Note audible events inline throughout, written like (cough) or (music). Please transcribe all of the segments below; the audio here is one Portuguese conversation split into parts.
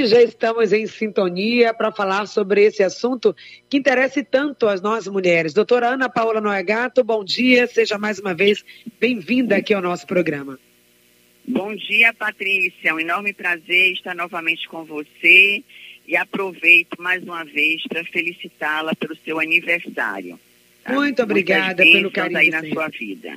E já estamos em sintonia para falar sobre esse assunto que interessa tanto às nós mulheres. Doutora Ana Paula Noegato, bom dia, seja mais uma vez bem-vinda aqui ao nosso programa. Bom dia, Patrícia. É um enorme prazer estar novamente com você e aproveito mais uma vez para felicitá-la pelo seu aniversário. Tá? Muito obrigada pelo carinho aí na sua vida.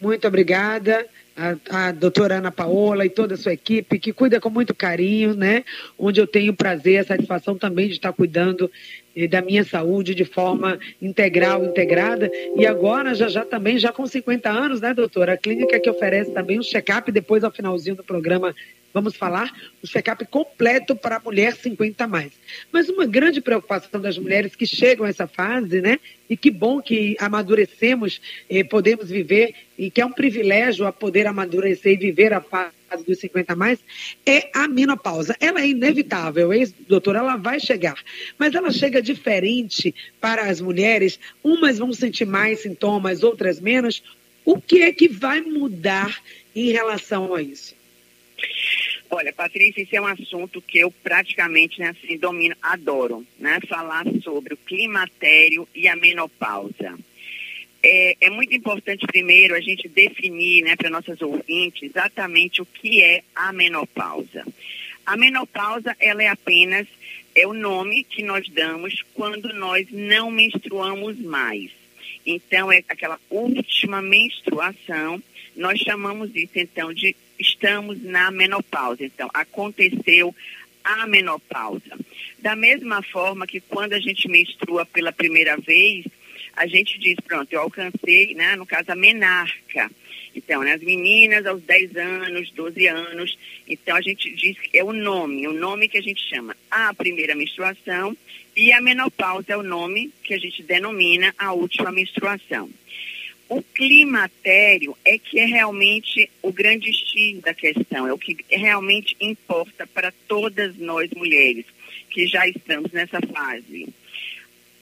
Muito obrigada a, a doutora Ana Paola e toda a sua equipe, que cuida com muito carinho, né? Onde eu tenho prazer, a satisfação também de estar cuidando eh, da minha saúde de forma integral, integrada. E agora, já já também, já com 50 anos, né, doutora? A clínica que oferece também um check-up, depois ao finalzinho do programa vamos falar, o check-up completo para a mulher 50 mais. Mas uma grande preocupação das mulheres que chegam a essa fase, né? E que bom que amadurecemos, eh, podemos viver, e que é um privilégio a poder amadurecer e viver a fase dos 50 mais, é a menopausa. Ela é inevitável, hein, doutor? Ela vai chegar. Mas ela chega diferente para as mulheres. Umas vão sentir mais sintomas, outras menos. O que é que vai mudar em relação a isso? Olha, Patrícia, esse é um assunto que eu praticamente, né, assim, domino, adoro, né? Falar sobre o climatério e a menopausa. É, é muito importante, primeiro, a gente definir, né, para nossas ouvintes, exatamente o que é a menopausa. A menopausa, ela é apenas, é o nome que nós damos quando nós não menstruamos mais. Então, é aquela última menstruação, nós chamamos isso, então, de estamos na menopausa. Então, aconteceu a menopausa. Da mesma forma que quando a gente menstrua pela primeira vez, a gente diz, pronto, eu alcancei, né, no caso, a menarca. Então, né, as meninas aos 10 anos, 12 anos, então a gente diz que é o nome, o nome que a gente chama a primeira menstruação e a menopausa é o nome que a gente denomina a última menstruação. O climatério é que é realmente o grande X da questão, é o que realmente importa para todas nós mulheres que já estamos nessa fase.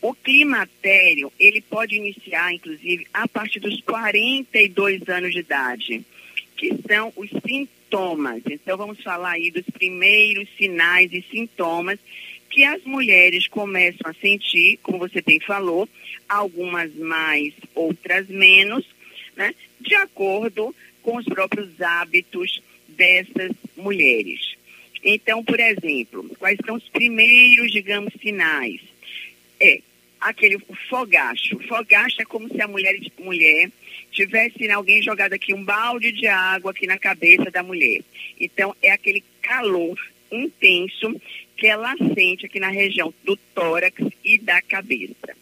O climatério, ele pode iniciar, inclusive, a partir dos 42 anos de idade, que são os sintomas. Então, vamos falar aí dos primeiros sinais e sintomas que as mulheres começam a sentir, como você bem falou, algumas mais, outras menos, né, de acordo com os próprios hábitos dessas mulheres. Então, por exemplo, quais são os primeiros, digamos, sinais? É aquele fogacho. Fogacho é como se a mulher, mulher tivesse né, alguém jogado aqui um balde de água aqui na cabeça da mulher. Então, é aquele calor intenso que ela sente aqui na região do tórax e da cabeça.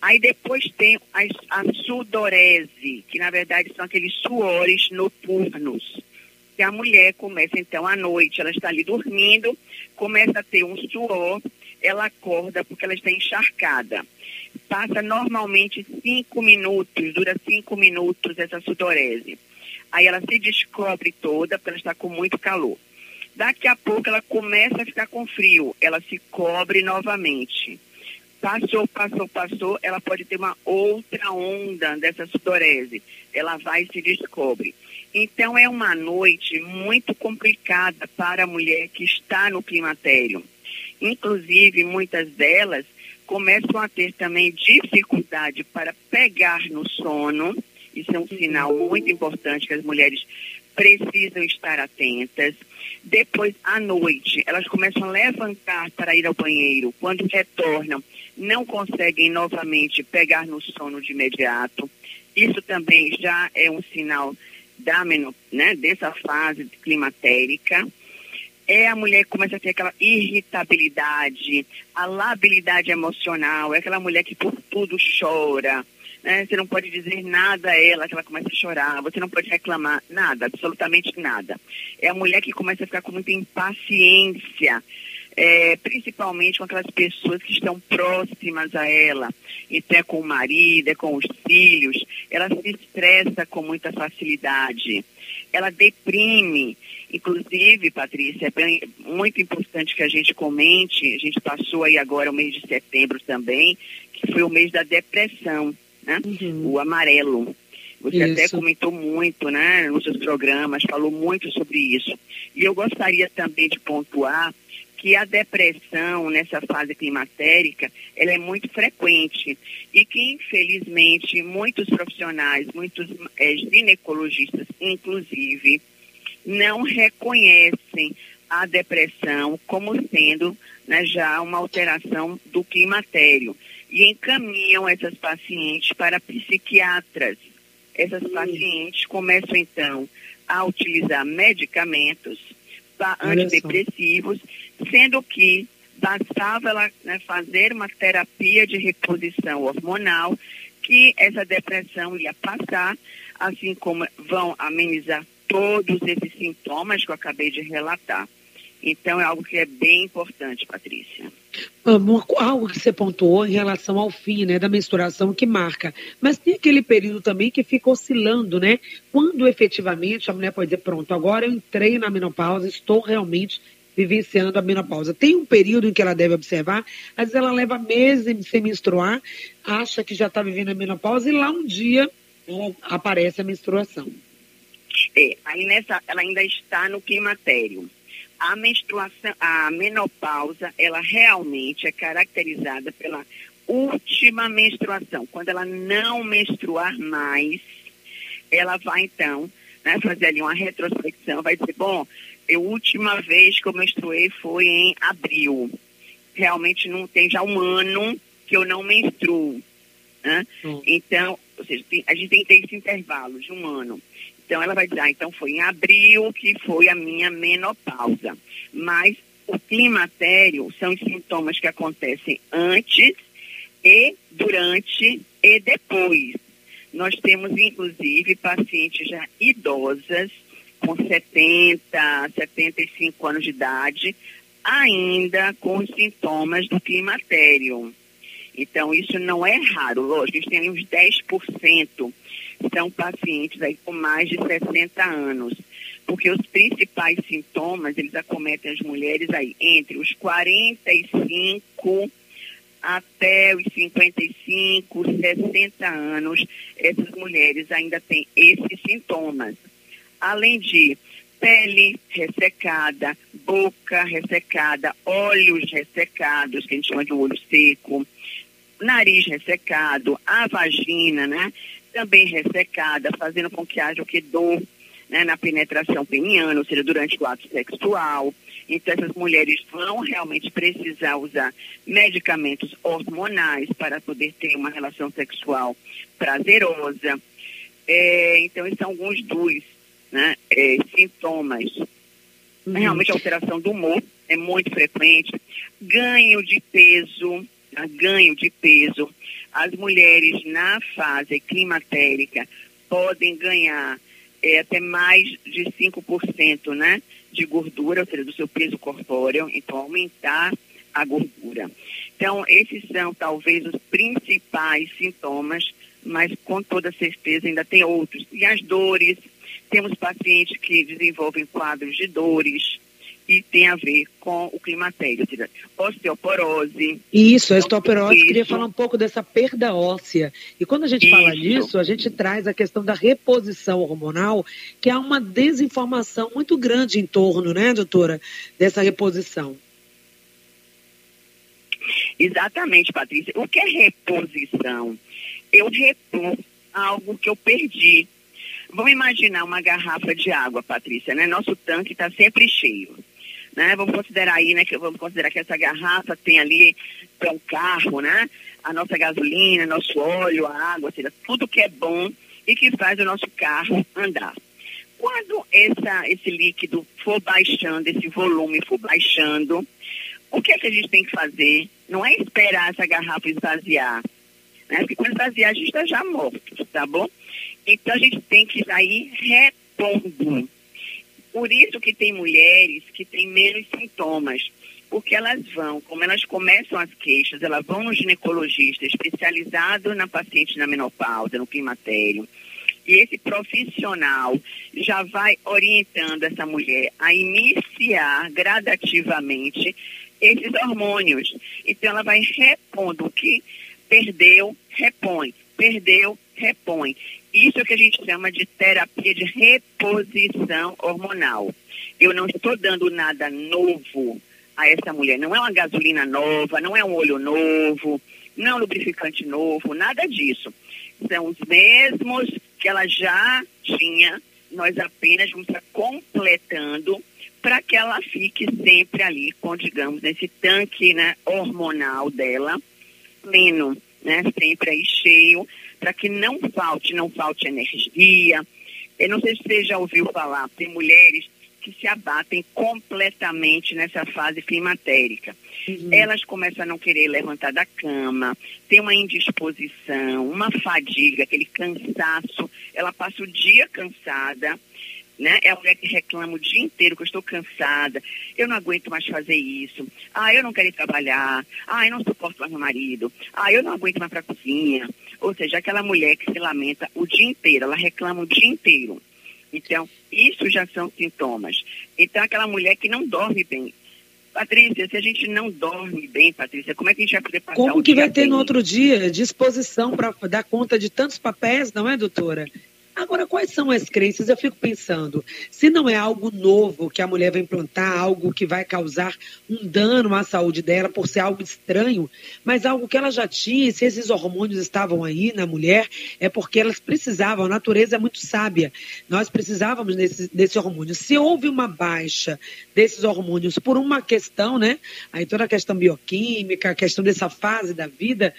Aí depois tem a, a sudorese, que na verdade são aqueles suores noturnos. Que a mulher começa então à noite, ela está ali dormindo, começa a ter um suor, ela acorda porque ela está encharcada. Passa normalmente cinco minutos, dura cinco minutos essa sudorese. Aí ela se descobre toda, porque ela está com muito calor. Daqui a pouco ela começa a ficar com frio, ela se cobre novamente. Passou, passou, passou, ela pode ter uma outra onda dessa sudorese. Ela vai e se descobre. Então é uma noite muito complicada para a mulher que está no climatério. Inclusive, muitas delas começam a ter também dificuldade para pegar no sono. Isso é um sinal muito importante que as mulheres precisam estar atentas. Depois, à noite, elas começam a levantar para ir ao banheiro. Quando retornam, não conseguem novamente pegar no sono de imediato. Isso também já é um sinal da né, dessa fase climatérica. É a mulher que começa a ter aquela irritabilidade, a labilidade emocional, é aquela mulher que por tudo chora, né? Você não pode dizer nada a ela que ela começa a chorar, você não pode reclamar nada, absolutamente nada. É a mulher que começa a ficar com muita impaciência, é, principalmente com aquelas pessoas que estão próximas a ela, então é com o marido, é com os filhos, ela se estressa com muita facilidade, ela deprime. Inclusive, Patrícia, é bem, muito importante que a gente comente, a gente passou aí agora o mês de setembro também, que foi o mês da depressão né? Uhum. O amarelo. Você isso. até comentou muito, né, nos seus programas, falou muito sobre isso. E eu gostaria também de pontuar que a depressão nessa fase climatérica ela é muito frequente e que infelizmente muitos profissionais, muitos é, ginecologistas inclusive, não reconhecem a depressão como sendo né, já uma alteração do climatério e encaminham essas pacientes para psiquiatras. Essas pacientes começam então a utilizar medicamentos antidepressivos, sendo que bastava ela né, fazer uma terapia de reposição hormonal, que essa depressão ia passar, assim como vão amenizar todos esses sintomas que eu acabei de relatar. Então é algo que é bem importante, Patrícia. Algo que você pontuou em relação ao fim né, da menstruação que marca. Mas tem aquele período também que fica oscilando, né? Quando efetivamente a mulher pode dizer, pronto, agora eu entrei na menopausa, estou realmente vivenciando a menopausa. Tem um período em que ela deve observar, às vezes ela leva meses sem menstruar, acha que já está vivendo a menopausa e lá um dia aparece a menstruação. É, aí nessa, ela ainda está no climatério a menstruação, a menopausa, ela realmente é caracterizada pela última menstruação. Quando ela não menstruar mais, ela vai então né, fazer ali uma retrospecção, vai dizer, bom, a última vez que eu menstruei foi em abril. Realmente não tem já um ano que eu não menstruo. Né? Hum. Então, ou seja, tem, a gente tem que ter esse intervalo de um ano. Então ela vai dizer, ah, então foi em abril que foi a minha menopausa. Mas o climatério são os sintomas que acontecem antes e durante e depois. Nós temos, inclusive, pacientes já idosas, com 70, 75 anos de idade, ainda com os sintomas do climatério. Então, isso não é raro, lógico, a gente tem uns 10% são pacientes aí com mais de 60 anos, porque os principais sintomas, eles acometem as mulheres aí entre os 45 até os 55, 60 anos, essas mulheres ainda têm esses sintomas. Além de pele ressecada, boca ressecada, olhos ressecados, que a gente chama de olho seco, nariz ressecado, a vagina, né? também ressecada, fazendo com que haja o que dor né, na penetração peniana, ou seja, durante o ato sexual. Então, essas mulheres vão realmente precisar usar medicamentos hormonais para poder ter uma relação sexual prazerosa. É, então, esses são alguns dos né, é, sintomas. Uhum. Realmente, a alteração do humor é muito frequente. Ganho de peso, né, ganho de peso as mulheres na fase climatérica podem ganhar é, até mais de 5% né, de gordura, ou seja, do seu peso corpóreo, então aumentar a gordura. Então, esses são talvez os principais sintomas, mas com toda certeza ainda tem outros. E as dores, temos pacientes que desenvolvem quadros de dores, que tem a ver com o climatério, ou seja, osteoporose. Isso, a osteoporose, isso. queria falar um pouco dessa perda óssea. E quando a gente isso. fala disso, a gente traz a questão da reposição hormonal, que há uma desinformação muito grande em torno, né, doutora, dessa reposição. Exatamente, Patrícia. O que é reposição? Eu repor algo que eu perdi. Vamos imaginar uma garrafa de água, Patrícia, né? Nosso tanque está sempre cheio né? Vamos considerar aí, né, que vamos considerar que essa garrafa tem ali para um carro, né? A nossa gasolina, nosso óleo, a água, seja, tudo que é bom e que faz o nosso carro andar. Quando essa, esse líquido for baixando, esse volume for baixando, o que, é que a gente tem que fazer? Não é esperar essa garrafa esvaziar, né? Porque quando esvaziar, a gente está já morto, tá bom? Então a gente tem que sair repondo. Por isso que tem mulheres que têm menos sintomas, porque elas vão, como elas começam as queixas, elas vão no ginecologista especializado na paciente na menopausa, no climatério, e esse profissional já vai orientando essa mulher a iniciar gradativamente esses hormônios. Então ela vai repondo o que perdeu, repõe, perdeu, repõe. Isso é o que a gente chama de terapia de reposição hormonal. Eu não estou dando nada novo a essa mulher. Não é uma gasolina nova, não é um olho novo, não é um lubrificante novo, nada disso. São os mesmos que ela já tinha, nós apenas vamos estar completando para que ela fique sempre ali com, digamos, nesse tanque né, hormonal dela, pleno, né, sempre aí cheio, para que não falte, não falte energia. Eu não sei se você já ouviu falar, tem mulheres que se abatem completamente nessa fase climatérica. Uhum. Elas começam a não querer levantar da cama, tem uma indisposição, uma fadiga, aquele cansaço. Ela passa o dia cansada, né? É a mulher que reclama o dia inteiro que eu estou cansada, eu não aguento mais fazer isso, ah, eu não quero ir trabalhar, ah, eu não suporto mais meu marido, ah, eu não aguento mais para a cozinha. Ou seja, aquela mulher que se lamenta o dia inteiro, ela reclama o dia inteiro. Então, isso já são sintomas. Então, aquela mulher que não dorme bem. Patrícia, se a gente não dorme bem, Patrícia, como é que a gente vai poder passar Como que vai ter bem? no outro dia disposição para dar conta de tantos papéis, não é, doutora? Agora, quais são as crenças? Eu fico pensando, se não é algo novo que a mulher vai implantar, algo que vai causar um dano à saúde dela por ser algo estranho, mas algo que ela já tinha, se esses hormônios estavam aí na mulher, é porque elas precisavam, a natureza é muito sábia, nós precisávamos desse, desse hormônio. Se houve uma baixa desses hormônios por uma questão, né? Aí toda a questão bioquímica, a questão dessa fase da vida,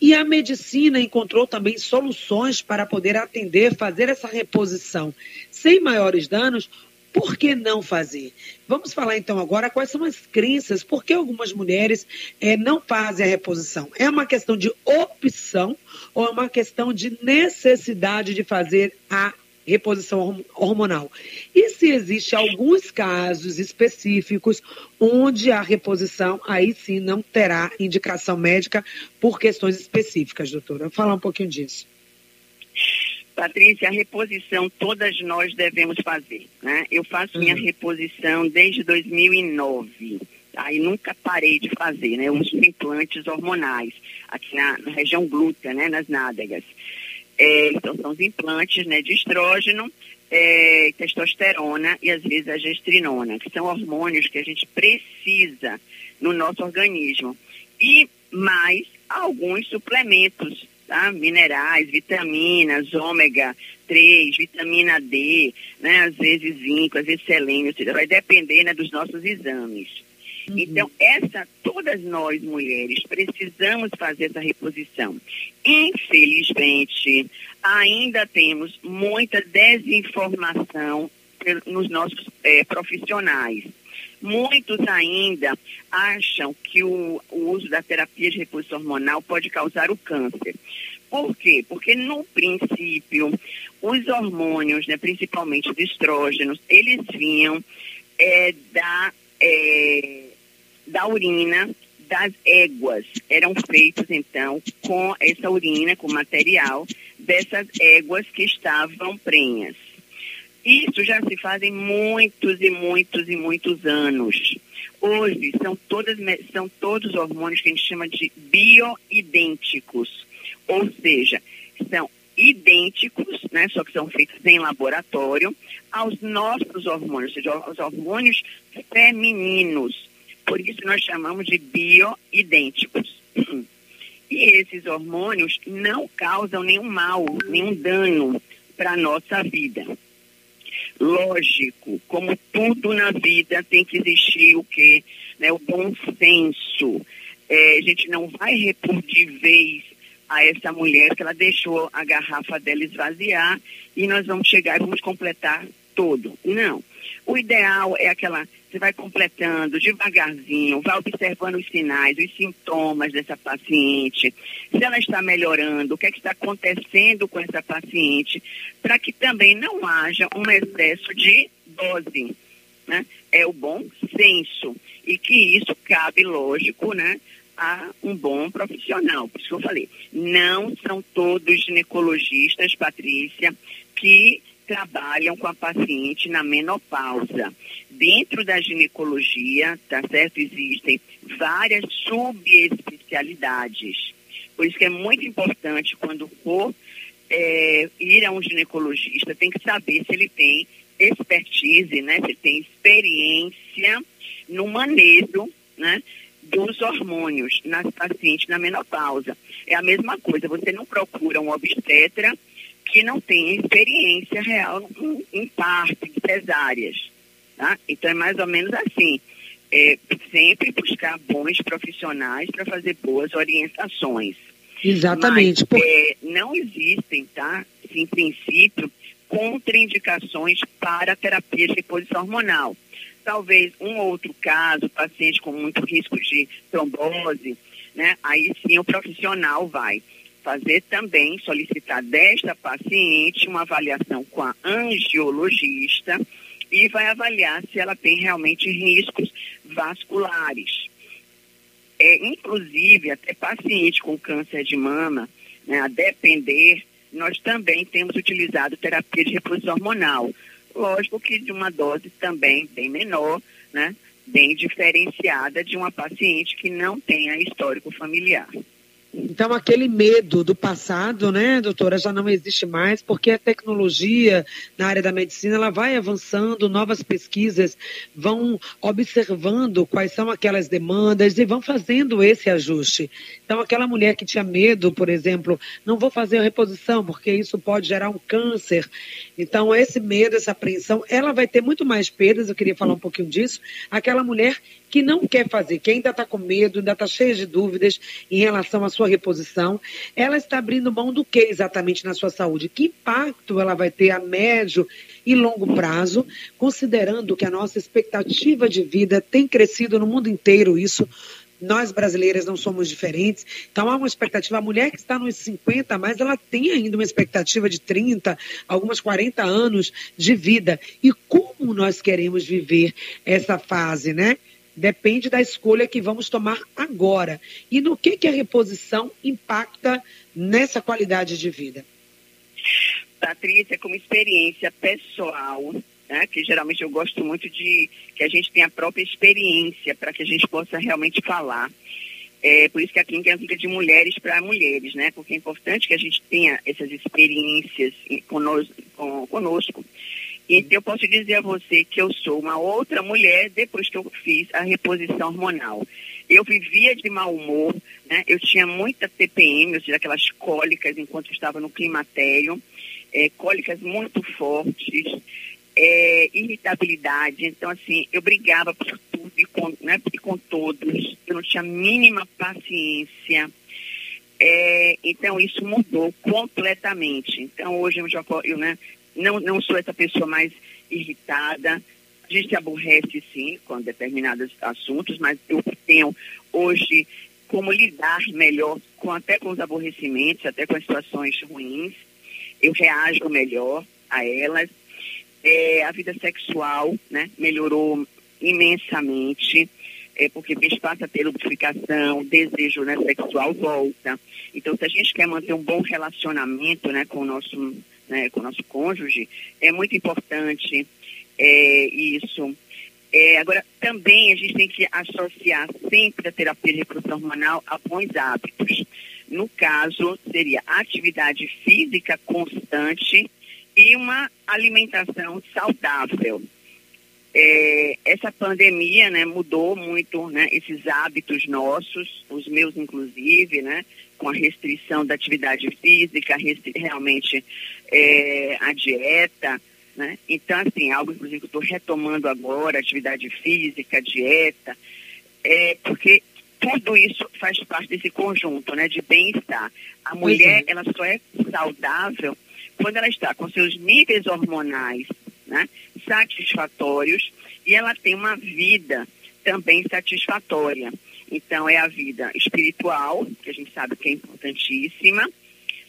e a medicina encontrou também soluções para poder atender, fazer essa reposição sem maiores danos. Por que não fazer? Vamos falar então agora quais são as crenças, por que algumas mulheres é, não fazem a reposição? É uma questão de opção ou é uma questão de necessidade de fazer a reposição hormonal. E se existe alguns casos específicos onde a reposição aí sim não terá indicação médica por questões específicas, doutora. Falar um pouquinho disso. Patrícia, a reposição todas nós devemos fazer. Né? Eu faço uhum. minha reposição desde 2009. Aí nunca parei de fazer, né? Os implantes hormonais aqui na, na região glútea, né? Nas nádegas. É, então, são os implantes né, de estrógeno, é, testosterona e às vezes a gestrinona, que são hormônios que a gente precisa no nosso organismo. E mais alguns suplementos, tá? minerais, vitaminas, ômega 3, vitamina D, né? às vezes zinco, às vezes selênio, vai depender né, dos nossos exames. Uhum. Então, essa, todas nós mulheres precisamos fazer essa reposição. Infelizmente, ainda temos muita desinformação nos nossos é, profissionais. Muitos ainda acham que o, o, uso da terapia de reposição hormonal pode causar o câncer. Por quê? Porque, no princípio, os hormônios, né, principalmente os estrógenos, eles vinham é, da. É, da urina das éguas. Eram feitos, então, com essa urina, com material dessas éguas que estavam prenhas. Isso já se fazem muitos e muitos e muitos anos. Hoje são, todas, são todos hormônios que a gente chama de bioidênticos, ou seja, são idênticos, né, só que são feitos em laboratório, aos nossos hormônios, ou seja, os hormônios femininos. Por isso nós chamamos de bioidênticos. (clears throat) E esses hormônios não causam nenhum mal, nenhum dano para a nossa vida. Lógico, como tudo na vida tem que existir o quê? Né, o bom senso. É, a gente não vai repor de vez a essa mulher que ela deixou a garrafa dela esvaziar e nós vamos chegar e vamos completar todo. Não. O ideal é aquela, você vai completando devagarzinho, vai observando os sinais, os sintomas dessa paciente, se ela está melhorando, o que, é que está acontecendo com essa paciente, para que também não haja um excesso de dose. Né? É o bom senso. E que isso cabe, lógico, né? a um bom profissional. Por isso que eu falei, não são todos ginecologistas, Patrícia, que trabalham com a paciente na menopausa. Dentro da ginecologia, tá certo? Existem várias subespecialidades. Por isso que é muito importante quando for é, ir a um ginecologista, tem que saber se ele tem expertise, né, se tem experiência no manejo, né, dos hormônios nas pacientes na menopausa. É a mesma coisa, você não procura um obstetra que não tenha experiência real em, em parte de cesáreas. Tá? Então é mais ou menos assim. É, sempre buscar bons profissionais para fazer boas orientações. Exatamente. Mas, é, não existem, tá? Em princípio, contraindicações para terapia de reposição hormonal. Talvez um outro caso, paciente com muito risco de trombose, né? Aí sim o profissional vai fazer também, solicitar desta paciente uma avaliação com a angiologista e vai avaliar se ela tem realmente riscos vasculares. É, inclusive, até paciente com câncer de mama, né, a depender, nós também temos utilizado terapia de reposição hormonal. Lógico que de uma dose também bem menor, né, bem diferenciada de uma paciente que não tenha histórico familiar. Então, aquele medo do passado, né, doutora, já não existe mais, porque a tecnologia na área da medicina ela vai avançando, novas pesquisas vão observando quais são aquelas demandas e vão fazendo esse ajuste. Então, aquela mulher que tinha medo, por exemplo, não vou fazer a reposição, porque isso pode gerar um câncer. Então, esse medo, essa apreensão, ela vai ter muito mais perdas, eu queria falar um pouquinho disso. Aquela mulher que não quer fazer, que ainda está com medo, ainda está cheia de dúvidas em relação à sua reposição, ela está abrindo mão do que exatamente na sua saúde? Que impacto ela vai ter a médio e longo prazo, considerando que a nossa expectativa de vida tem crescido no mundo inteiro, isso nós brasileiras não somos diferentes. Então há uma expectativa. A mulher que está nos 50 mais, ela tem ainda uma expectativa de 30, algumas 40 anos de vida. E como nós queremos viver essa fase, né? Depende da escolha que vamos tomar agora. E no que, que a reposição impacta nessa qualidade de vida? Patrícia, como experiência pessoal, né, que geralmente eu gosto muito de que a gente tenha a própria experiência para que a gente possa realmente falar. É, por isso que a clínica é uma clínica de mulheres para mulheres, né? Porque é importante que a gente tenha essas experiências conosco, conosco então, eu posso dizer a você que eu sou uma outra mulher depois que eu fiz a reposição hormonal. Eu vivia de mau humor, né? eu tinha muita TPM, ou seja, aquelas cólicas enquanto estava no climatério, é, cólicas muito fortes, é, irritabilidade. Então, assim, eu brigava por tudo e com, né, e com todos. Eu não tinha mínima paciência. É, então, isso mudou completamente. Então, hoje eu já eu, né, não, não sou essa pessoa mais irritada. A gente se aborrece, sim, com determinados assuntos, mas eu tenho hoje como lidar melhor com até com os aborrecimentos, até com as situações ruins. Eu reajo melhor a elas. É, a vida sexual né, melhorou imensamente, é, porque a gente passa a ter lubrificação, desejo né, sexual volta. Então, se a gente quer manter um bom relacionamento né, com o nosso né, com o nosso cônjuge, é muito importante é, isso. É, agora, também a gente tem que associar sempre a terapia de reprodução hormonal a bons hábitos. No caso, seria atividade física constante e uma alimentação saudável. É, essa pandemia né, mudou muito né, esses hábitos nossos, os meus inclusive, né, com a restrição da atividade física, realmente é, a dieta. Né? Então, assim, algo inclusive que eu estou retomando agora, atividade física, dieta, é, porque tudo isso faz parte desse conjunto né, de bem-estar. A mulher, ela só é saudável quando ela está com seus níveis hormonais né, satisfatórios e ela tem uma vida também satisfatória. Então, é a vida espiritual, que a gente sabe que é importantíssima,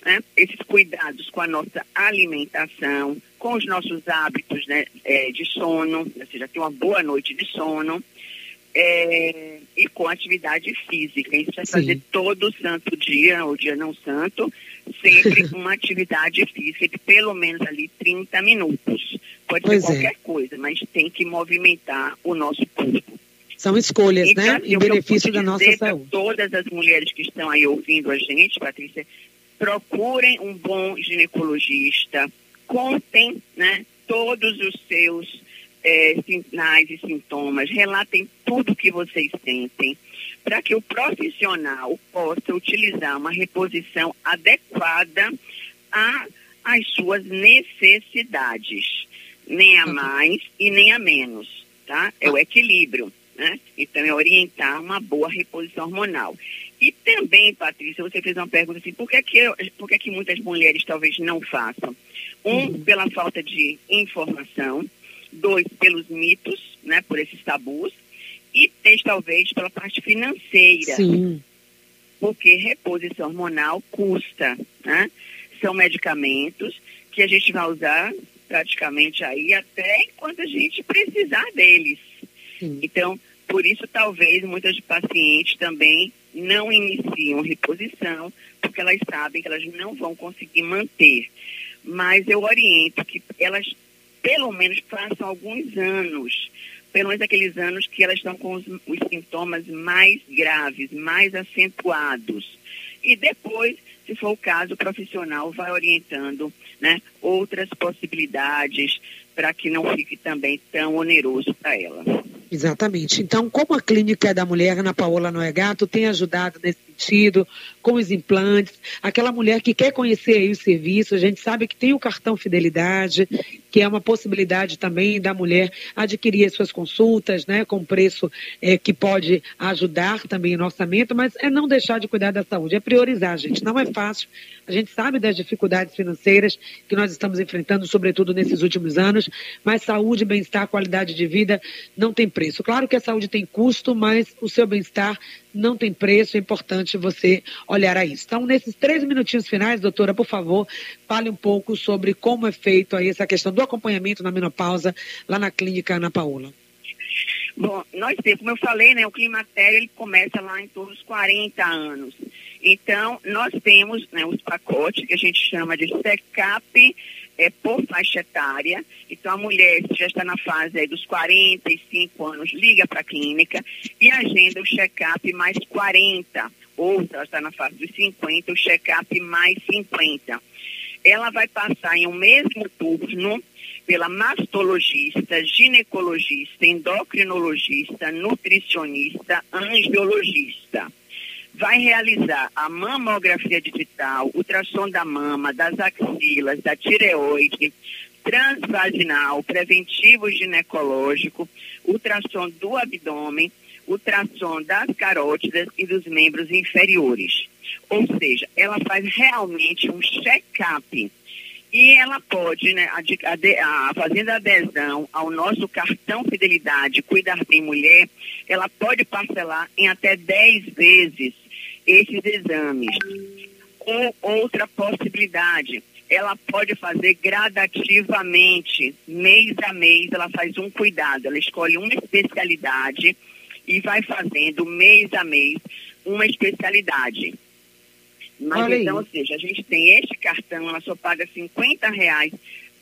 né? esses cuidados com a nossa alimentação, com os nossos hábitos né, é, de sono, ou seja, ter uma boa noite de sono, é, e com atividade física. Isso vai fazer todo santo dia, ou dia não santo, sempre (laughs) uma atividade física de pelo menos ali 30 minutos. Pode pois ser é. qualquer é. coisa, mas tem que movimentar o nosso corpo. São escolhas, então, né? Assim, em benefício da nossa saúde. Todas as mulheres que estão aí ouvindo a gente, Patrícia, procurem um bom ginecologista, contem né, todos os seus é, sinais e sintomas, relatem tudo o que vocês sentem, para que o profissional possa utilizar uma reposição adequada às suas necessidades, nem a uhum. mais e nem a menos, tá? É o equilíbrio, né? Então é orientar uma boa reposição hormonal. E também, Patrícia, você fez uma pergunta assim, por que, que, por que, que muitas mulheres talvez não façam? Um, uhum. pela falta de informação, dois, pelos mitos, né, por esses tabus, e três, talvez, pela parte financeira. Sim. Porque reposição hormonal custa, né? São medicamentos que a gente vai usar praticamente aí até enquanto a gente precisar deles. Sim. Então, por isso, talvez muitas pacientes também não iniciam reposição, porque elas sabem que elas não vão conseguir manter. Mas eu oriento que elas, pelo menos, façam alguns anos, pelo menos aqueles anos que elas estão com os, os sintomas mais graves, mais acentuados. E depois, se for o caso, o profissional vai orientando né, outras possibilidades para que não fique também tão oneroso para ela. Exatamente. Então, como a Clínica da Mulher na Paola Noegato tem ajudado nesse com os implantes, aquela mulher que quer conhecer aí o serviço, a gente sabe que tem o cartão Fidelidade, que é uma possibilidade também da mulher adquirir as suas consultas, né, com preço é, que pode ajudar também no orçamento, mas é não deixar de cuidar da saúde, é priorizar, gente. Não é fácil. A gente sabe das dificuldades financeiras que nós estamos enfrentando, sobretudo nesses últimos anos, mas saúde, bem-estar, qualidade de vida não tem preço. Claro que a saúde tem custo, mas o seu bem-estar não tem preço, é importante você olhar a isso. Então, nesses três minutinhos finais, doutora, por favor, fale um pouco sobre como é feito aí essa questão do acompanhamento na menopausa lá na clínica Ana Paula. Bom, nós temos, como eu falei, né, o climatério ele começa lá em torno dos 40 anos. Então, nós temos né, os pacotes que a gente chama de SECAP é, por faixa etária. Então, a mulher que já está na fase aí dos 45 anos, liga para a clínica e agenda o check-up mais 40. Ou se ela está na fase dos 50, o check-up mais 50. Ela vai passar em um mesmo turno pela mastologista, ginecologista, endocrinologista, nutricionista, angiologista vai realizar a mamografia digital, ultrassom da mama, das axilas, da tireoide, transvaginal, preventivo ginecológico, ultrassom do abdômen, ultrassom das carótidas e dos membros inferiores. Ou seja, ela faz realmente um check-up. E ela pode, né, a, a, a, fazendo adesão ao nosso cartão Fidelidade Cuidar Bem Mulher, ela pode parcelar em até 10 vezes esses exames. Ou outra possibilidade, ela pode fazer gradativamente, mês a mês, ela faz um cuidado, ela escolhe uma especialidade e vai fazendo mês a mês uma especialidade. Mas Olha então, aí. ou seja, a gente tem este cartão, ela só paga 50 reais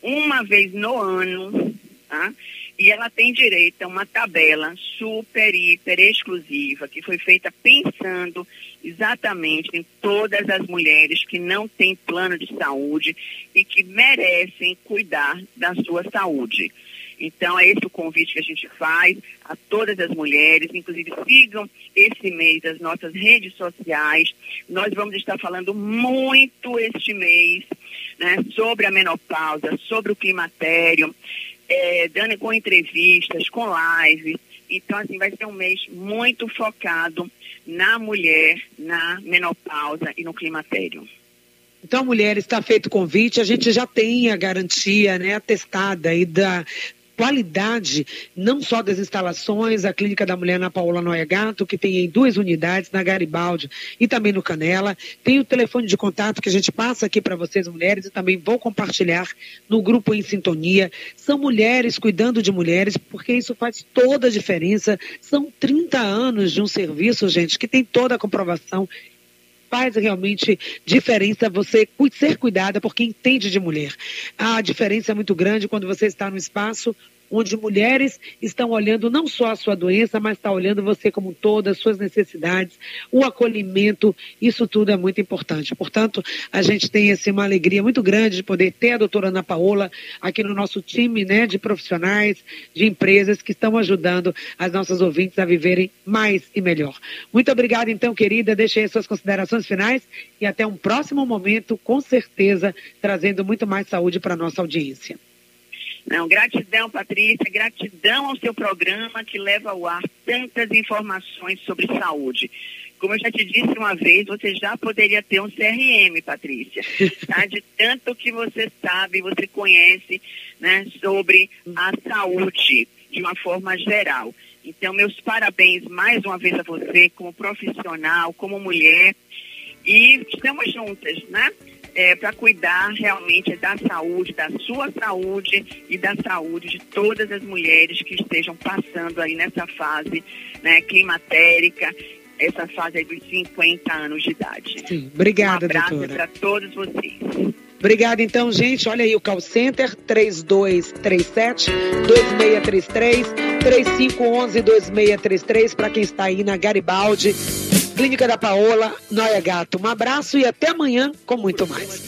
uma vez no ano, tá? E ela tem direito a uma tabela super, hiper exclusiva, que foi feita pensando exatamente em todas as mulheres que não têm plano de saúde e que merecem cuidar da sua saúde. Então, é esse o convite que a gente faz a todas as mulheres, inclusive sigam esse mês as nossas redes sociais. Nós vamos estar falando muito este mês né, sobre a menopausa, sobre o climatério é, dando com entrevistas, com lives. Então, assim, vai ser um mês muito focado na mulher, na menopausa e no climatério. Então, mulheres, está feito o convite. A gente já tem a garantia, né, atestada aí da, qualidade, não só das instalações, a Clínica da Mulher na Paola Noia Gato, que tem em duas unidades, na Garibaldi e também no Canela. Tem o telefone de contato que a gente passa aqui para vocês, mulheres, e também vou compartilhar no grupo Em Sintonia. São mulheres cuidando de mulheres, porque isso faz toda a diferença. São 30 anos de um serviço, gente, que tem toda a comprovação faz realmente diferença você ser cuidada por quem entende de mulher. A diferença é muito grande quando você está no espaço onde mulheres estão olhando não só a sua doença, mas está olhando você como um todo, as suas necessidades, o acolhimento, isso tudo é muito importante. Portanto, a gente tem assim, uma alegria muito grande de poder ter a doutora Ana Paola aqui no nosso time né, de profissionais, de empresas que estão ajudando as nossas ouvintes a viverem mais e melhor. Muito obrigada, então, querida. Deixe aí suas considerações finais e até um próximo momento, com certeza, trazendo muito mais saúde para a nossa audiência. Não, gratidão, Patrícia, gratidão ao seu programa que leva ao ar tantas informações sobre saúde. Como eu já te disse uma vez, você já poderia ter um CRM, Patrícia, (laughs) tá? De tanto que você sabe, você conhece, né, sobre a saúde de uma forma geral. Então, meus parabéns mais uma vez a você, como profissional, como mulher. E estamos juntas, né? É, para cuidar realmente da saúde, da sua saúde e da saúde de todas as mulheres que estejam passando aí nessa fase né, climatérica, essa fase aí dos 50 anos de idade. Sim, obrigada, um abraço para todos vocês. Obrigada, então, gente. Olha aí o call center 3237 2633 3511 2633 para quem está aí na Garibaldi Clínica da Paola, Noia Gato. Um abraço e até amanhã com muito mais.